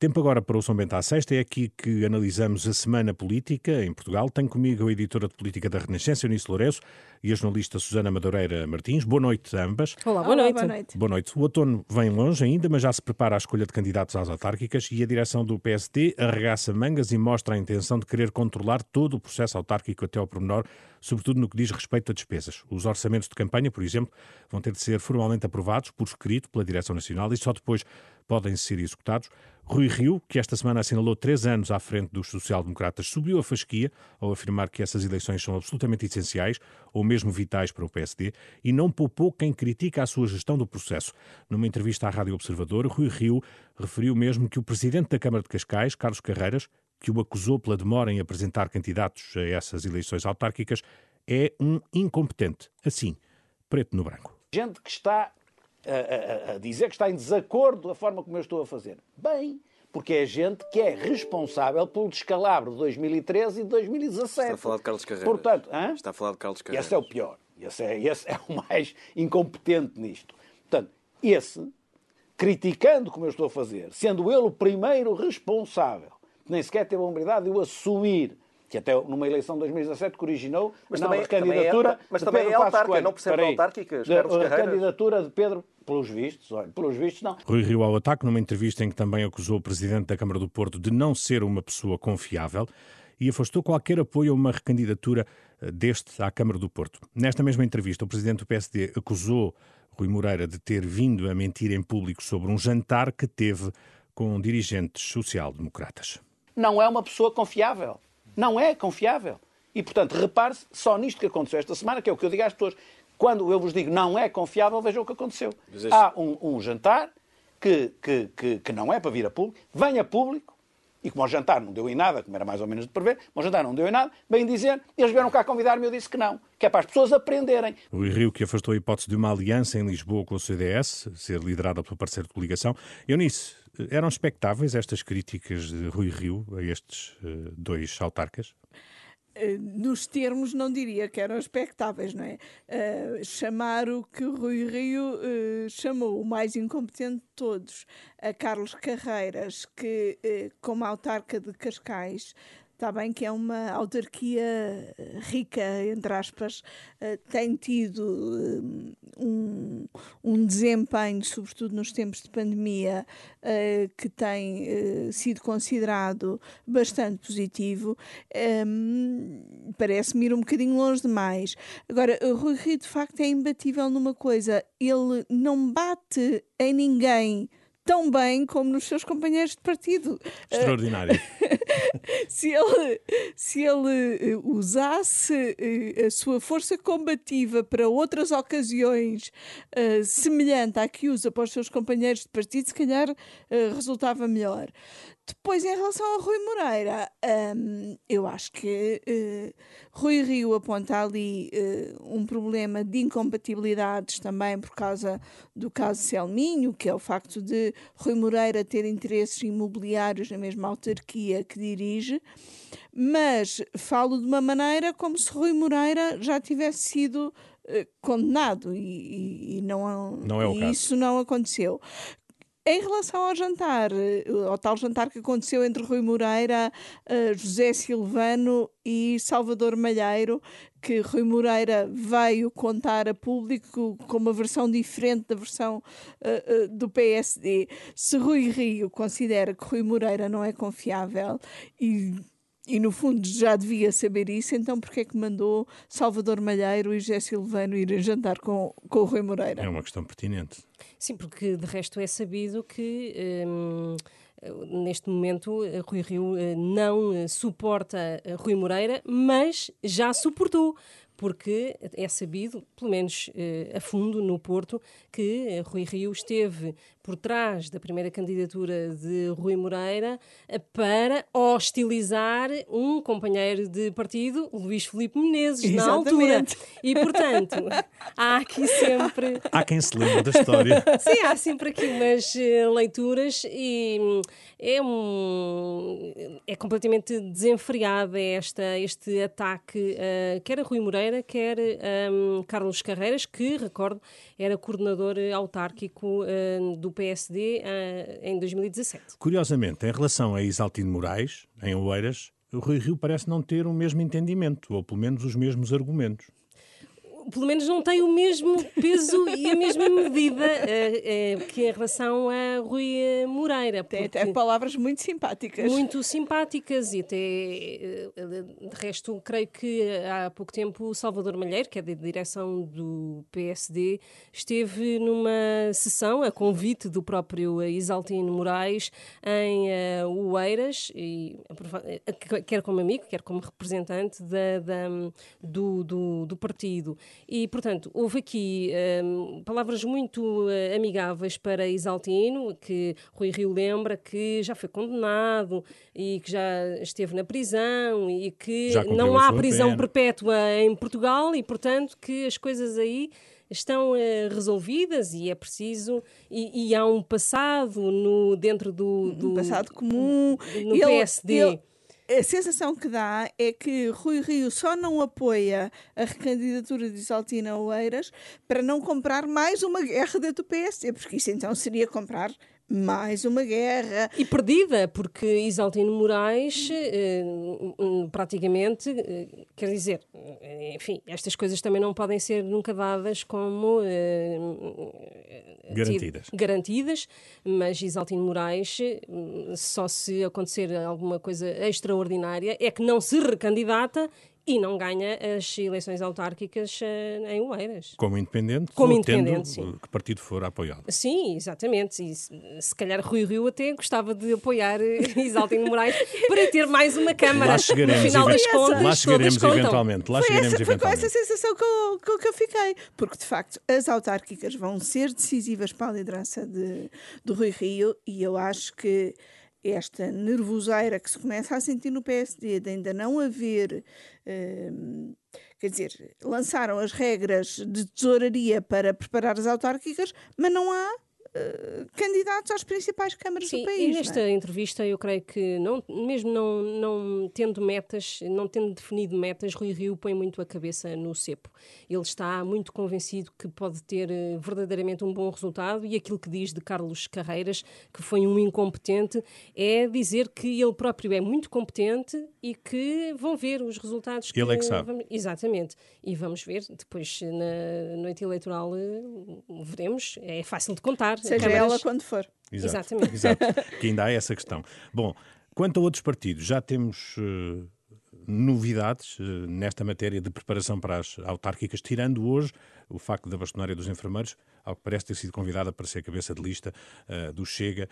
Tempo agora para o São Bento à Sexta. É aqui que analisamos a semana política em Portugal. Tenho comigo a editora de política da Renascença, Eunice Lourenço, e a jornalista Susana Madureira Martins. Boa noite a ambas. Olá, boa noite. Olá, boa noite. Boa noite. O outono vem longe ainda, mas já se prepara a escolha de candidatos às autárquicas e a direção do PSD arregaça mangas e mostra a intenção de querer controlar todo o processo autárquico até ao pormenor, sobretudo no que diz respeito a despesas. Os orçamentos de campanha, por exemplo, vão ter de ser formalmente aprovados por escrito pela Direção Nacional e só depois podem ser executados. Rui Rio, que esta semana assinalou três anos à frente dos social-democratas, subiu a fasquia ao afirmar que essas eleições são absolutamente essenciais, ou mesmo vitais para o PSD, e não poupou quem critica a sua gestão do processo. Numa entrevista à Rádio Observador, Rui Rio referiu mesmo que o presidente da Câmara de Cascais, Carlos Carreiras, que o acusou pela demora em apresentar candidatos a essas eleições autárquicas, é um incompetente. Assim, preto no branco. Gente que está a, a, a, dizer que está em desacordo da forma como eu estou a fazer. Bem, porque é gente que é responsável pelo descalabro de 2013 e de 2017. Está a falar de Carlos Carreiras. Portanto, hã? Está a falar de Carlos Carreiras. Esse é o pior. Esse é, esse é o mais incompetente nisto. Portanto, esse, criticando como eu estou a fazer, sendo ele o primeiro responsável, que nem sequer teve a humildade de o assumir, que até numa eleição de 2017 que originou mas não, também, a candidatura também é, mas de também Pedro é Passos autárquica, Coelho. não percebe Espera aí. autárquicas, Da- Carlos A Carreiras. candidatura de Pedro, pelos vistos, olha, pelos vistos não. Rui Rio ao ataque numa entrevista em que também acusou o presidente da Câmara do Porto de não ser uma pessoa confiável e afastou qualquer apoio a uma recandidatura eh, deste à Câmara do Porto. Nesta mesma entrevista, o presidente do PSD acusou Rui Moreira de ter vindo a mentir em público sobre um jantar que teve com dirigentes social-democratas. não é uma pessoa confiável. Não é confiável. E, portanto, repare-se só nisto que aconteceu esta semana, que é o que eu digo às pessoas. Quando eu vos digo não é confiável, vejam o que aconteceu. Há um, um jantar que, que, que, que não é para vir a público, vem a público, e como o jantar não deu em nada, como era mais ou menos de prever, como o jantar não deu em nada, bem dizer, eles vieram cá convidar-me e eu disse que não, que é para as pessoas aprenderem. Rui Rio, que afastou a hipótese de uma aliança em Lisboa com o CDS, ser liderada pelo parceiro de coligação. Eunice, eram expectáveis estas críticas de Rui Rio a estes eh, dois autarcas? Eh, Nos termos, não diria que eram expectáveis, não é? Eh, chamar o que o Rui Rio eh, chamou o mais incompetente de todos, a Carlos Carreiras, que, eh, como autarca de Cascais, está bem que é uma autarquia eh, rica, entre aspas, eh, tem tido eh, um, um desempenho, sobretudo nos tempos de pandemia, que tem sido considerado bastante positivo. Hum, Parece-me ir um bocadinho longe demais. Agora, Rui Rio, de facto, é imbatível numa coisa: ele não bate em ninguém tão bem como nos seus companheiros de partido. Extraordinário. se ele, se ele eh, usasse eh, a sua força combativa para outras ocasiões eh, semelhante à que usa para os seus companheiros de partido, se calhar eh, resultava melhor. Depois, em relação ao Rui Moreira, hum, eu acho que eh, Rui Rio aponta ali eh, um problema de incompatibilidades também por causa do caso Selminho, que é o facto de Rui Moreira ter interesses imobiliários na mesma autarquia que dirige, mas falo de uma maneira como se Rui Moreira já tivesse sido eh, condenado e, e- não, Não é isso não aconteceu. Em relação ao jantar, eh, ao tal jantar que aconteceu entre Rui Moreira, eh, José Silvano e Salvador Malheiro, que Rui Moreira veio contar a público com uma versão diferente da versão eh, do PSD. Se Rui Rio considera que Rui Moreira não é confiável e e no fundo já devia saber isso, então porquê é que mandou Salvador Malheiro e José Silvano irem jantar com, com o Rui Moreira? É uma questão pertinente. Sim, porque de resto é sabido que hum, neste momento eh, Rui Rio eh, não eh, suporta eh, Rui Moreira, mas já suportou. Porque é sabido, pelo menos eh, a fundo no Porto, que eh, Rui Rio esteve por trás da primeira candidatura de Rui Moreira para hostilizar um companheiro de partido, Luís Filipe Menezes, na altura. Exatamente. E, portanto, há aqui sempre Há quem se lembre da história. Sim, há sempre aqui umas eh, leituras e hum, é um. é completamente desenfreada esta, este ataque, uh, quer a Rui Moreira, quer um, Carlos Carreiras, que, recordo, era coordenador autárquico uh, do PSD uh, em 2017. Curiosamente, em relação a Isaltino Moraes, em Oeiras, o Rui Rio parece não ter o mesmo entendimento, ou pelo menos os mesmos argumentos pelo menos não tem o mesmo peso e a mesma medida uh, uh, que em relação a Rui eh, Moreira. Tem até palavras muito simpáticas. Muito simpáticas e até, uh, de resto, creio que há pouco tempo o Salvador Malheiro, que é da direção do PSD, esteve numa sessão a convite do próprio Isaltino Moraes em uh, Oeiras, e, quer como amigo, quer como representante da, da do, do, do partido. E, portanto, houve aqui um, palavras muito uh, amigáveis para Isaltino, que Rui Rio lembra que já foi condenado e que já esteve na prisão e que não há prisão pena. perpétua em Portugal e, portanto, que as coisas aí estão uh, resolvidas e é preciso e, e, há um passado no dentro do, do um passado comum no ele, PSD ele, a sensação que dá é que Rui Rio só não apoia a recandidatura de Isaltina Oeiras para não comprar mais uma guerra dentro do PSD, porque isso então seria comprar mais uma guerra. E perdida, porque Isaltino Moraes, eh, praticamente, eh, quer dizer, eh, enfim, estas coisas também não podem ser nunca dadas como garantidas. garantidas, mas Isaltino Moraes, só se acontecer alguma coisa extraordinária, é que não se recandidata e não ganha as eleições autárquicas uh, em Oeiras. Como independente, Como independente, sim. que partido for apoiado. Sim, exatamente. E se, se calhar Rui Rio até gostava de apoiar Isaltino Moraes para ter mais uma Câmara. Lá chegaremos, no final das contas, lá chegaremos eventualmente. Lá foi, chegaremos essa, eventualmente. foi com essa sensação que eu, que, que eu fiquei. Porque, de facto, as autárquicas vão ser decisivas para a liderança de, do Rui Rio e eu acho que esta nervoseira que se começa a sentir no PSD de ainda não haver, hum, quer dizer, lançaram as regras de tesouraria para preparar as autárquicas, mas não há candidatos às principais câmaras Sim, do país. E nesta é? entrevista, eu creio que, não, mesmo não, não tendo metas, não tendo definido metas, Rui Rio põe muito a cabeça no cepo. Ele está muito convencido que pode ter eh, verdadeiramente um bom resultado e aquilo que diz de Carlos Carreiras, que foi um incompetente, é dizer que ele próprio é muito competente e que vão ver os resultados. Ele que, é que sabe. Vamos, exatamente. E vamos ver, depois na noite eleitoral eh, veremos. É fácil de contar. Seja câmaras... ela quando for. Exato, Exatamente. Exato. que ainda há essa questão. Bom, quanto a outros partidos, já temos uh, novidades uh, nesta matéria de preparação para as autárquicas, tirando hoje o facto da bastonária dos enfermeiros, ao que parece ter sido convidada para ser cabeça de lista uh, do Chega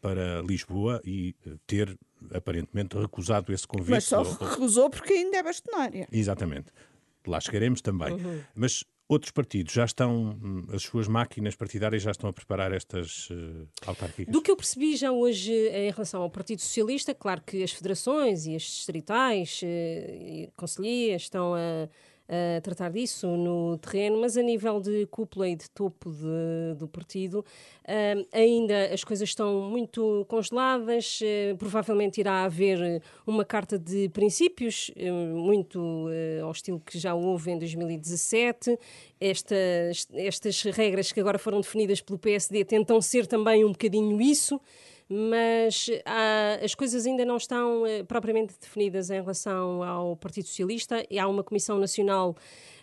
para Lisboa e ter aparentemente recusado esse convite. Mas só recusou porque ainda é bastonária. Exatamente. Lá chegaremos também. Uhum. Mas Outros partidos já estão, hum, as suas máquinas partidárias já estão a preparar estas uh? Do que eu percebi já hoje em relação ao Partido Socialista, claro que as federações e as distritais uh, e conselheiras estão a a tratar disso no terreno, mas a nível de cúpula e de topo de, do partido, ainda as coisas estão muito congeladas. Uh, provavelmente irá haver uma carta de princípios, uh, muito ao estilo que já houve em 2017. Estas, estas regras que agora foram definidas pelo PSD tentam ser também um bocadinho isso mas há, as coisas ainda não estão eh, propriamente definidas em relação ao Partido Socialista. E há uma Comissão Nacional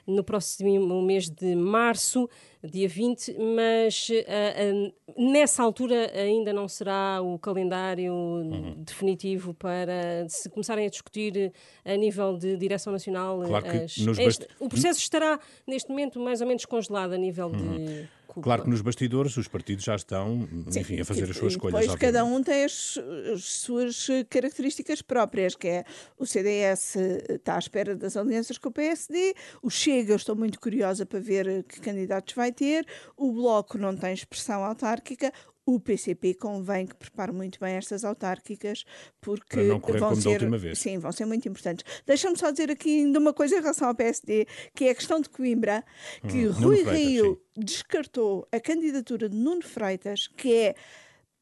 no próximo mês de março, dia 20, mas uh, uh, nessa altura ainda não será o calendário uhum. definitivo para se começarem a discutir a nível de direção nacional. Claro as, este, o processo estará neste momento mais ou menos congelado a nível uhum. de Claro que nos bastidores os partidos já estão, Sim, enfim, a fazer as suas escolhas. Depois cada um tem as, as, suas características próprias, que é o CDS está à espera das alianças com o PSD, o Chega, eu estou muito curiosa para ver que candidatos vai ter, o Bloco não tem expressão autárquica, o PCP convém que prepare muito bem estas autárquicas, porque vão ser, sim, vão ser muito importantes. Deixa-me só dizer aqui ainda uma coisa em relação ao PSD, que é a questão de Coimbra, que hum, Rui Freitas, Rio sim. descartou a candidatura de Nuno Freitas, que é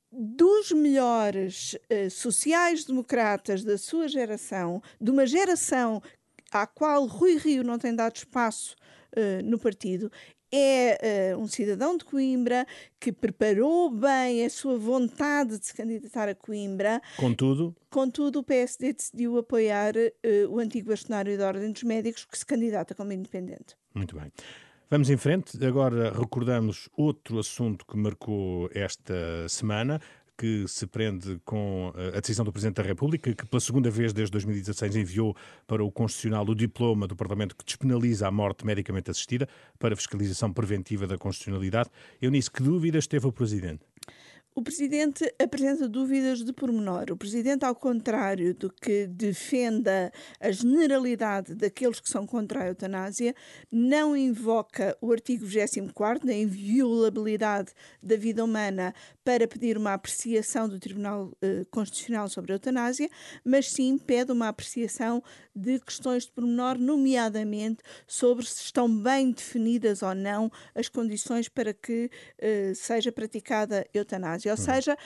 dos melhores uh, sociais-democratas da sua geração, de uma geração à qual Rui Rio não tem dado espaço uh, no partido, é uh, um cidadão de Coimbra que preparou bem a sua vontade de se candidatar a Coimbra. Contudo, contudo o PSD decidiu apoiar uh, o antigo bastonário da Ordem dos Médicos que se candidata como independente. Muito bem. Vamos em frente. Agora recordamos outro assunto que marcou esta semana que se prende com eh, a decisão do Presidente da República, que pela segunda vez desde 2016 enviou para o Constitucional o diploma do Parlamento que despenaliza a morte medicamente assistida para fiscalização preventiva da constitucionalidade. Eu nisso, que dúvidas teve o Presidente? O Presidente apresenta dúvidas de pormenor. O Presidente, ao contrário do que defenda a generalidade daqueles que são contra a eutanásia, não invoca o artigo 24 da inviolabilidade da vida humana para pedir uma apreciação do Tribunal eh, Constitucional sobre a eutanásia, mas sim pede uma apreciação de questões de pormenor, nomeadamente sobre se estão bem definidas ou não as condições para que eh, seja praticada eutanásia. Ou uhum. seja,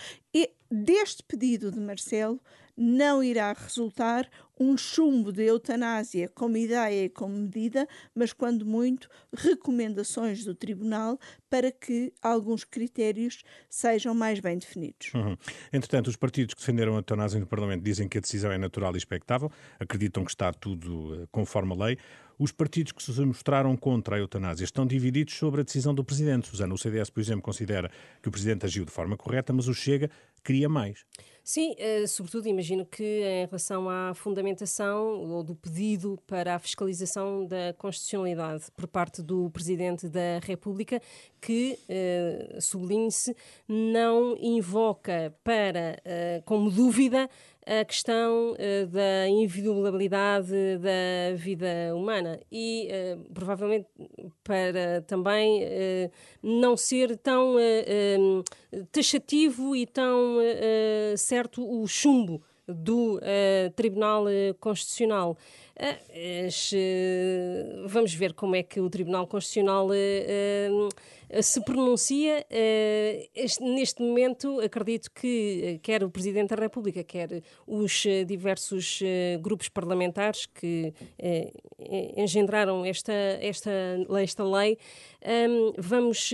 deste pedido de Marcelo não irá resultar um chumbo de eutanásia como ideia e como medida, mas, quando muito, recomendações do Tribunal para que alguns critérios sejam mais bem definidos. Uhum. Entretanto, os partidos que defenderam a eutanásia no Parlamento dizem que a decisão é natural e expectável, acreditam que está tudo uh, conforme a lei. Os partidos que se mostraram contra a eutanásia estão divididos sobre a decisão do Presidente. Susana, o CDS, por exemplo, considera que o Presidente agiu de forma correta, mas o Chega queria mais. Sim, uh, sobretudo imagino que em relação à fundamentação ou do pedido para a fiscalização da constitucionalidade por parte do Presidente da República, que, uh, sublinhe-se, não invoca para, uh, como dúvida, a questão uh, da inviolabilidade da vida humana e uh, provavelmente para também uh, não ser tão taxativo e tão certo o chumbo do Tribunal Constitucional. Vamos ver como é que o Tribunal Constitucional eh, se pronuncia. Eh, neste momento, acredito que eh, quer o Presidente da República, quer os diversos grupos parlamentares que engendraram esta, esta, esta lei, ehm, vamos,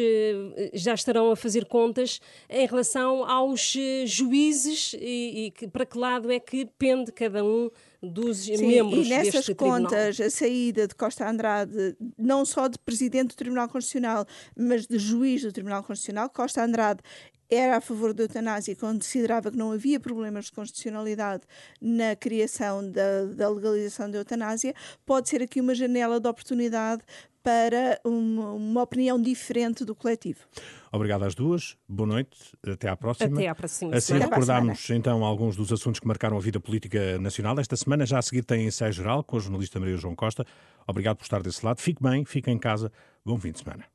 já estarão a fazer contas em relação aos juízes e, e para que lado é que pende cada um dos Sim, membros e nessas contas, tribunal. a saída de Costa Andrade, não só de presidente do Tribunal Constitucional, mas de juiz do Tribunal Constitucional, Costa Andrade era a favor da eutanásia, considerava que não havia problemas de constitucionalidade na criação da, da legalização da eutanásia, pode ser aqui uma janela de oportunidade para uma, uma, opinião diferente do coletivo. Obrigado às duas, boa noite, até à próxima. Até à próxima. Assim recordámos então alguns dos assuntos que marcaram a vida política nacional. Esta semana, já a seguir, tem ensaio geral com a jornalista Maria João Costa. Obrigado por estar desse lado. Fique bem, fique em casa. Bom fim de semana.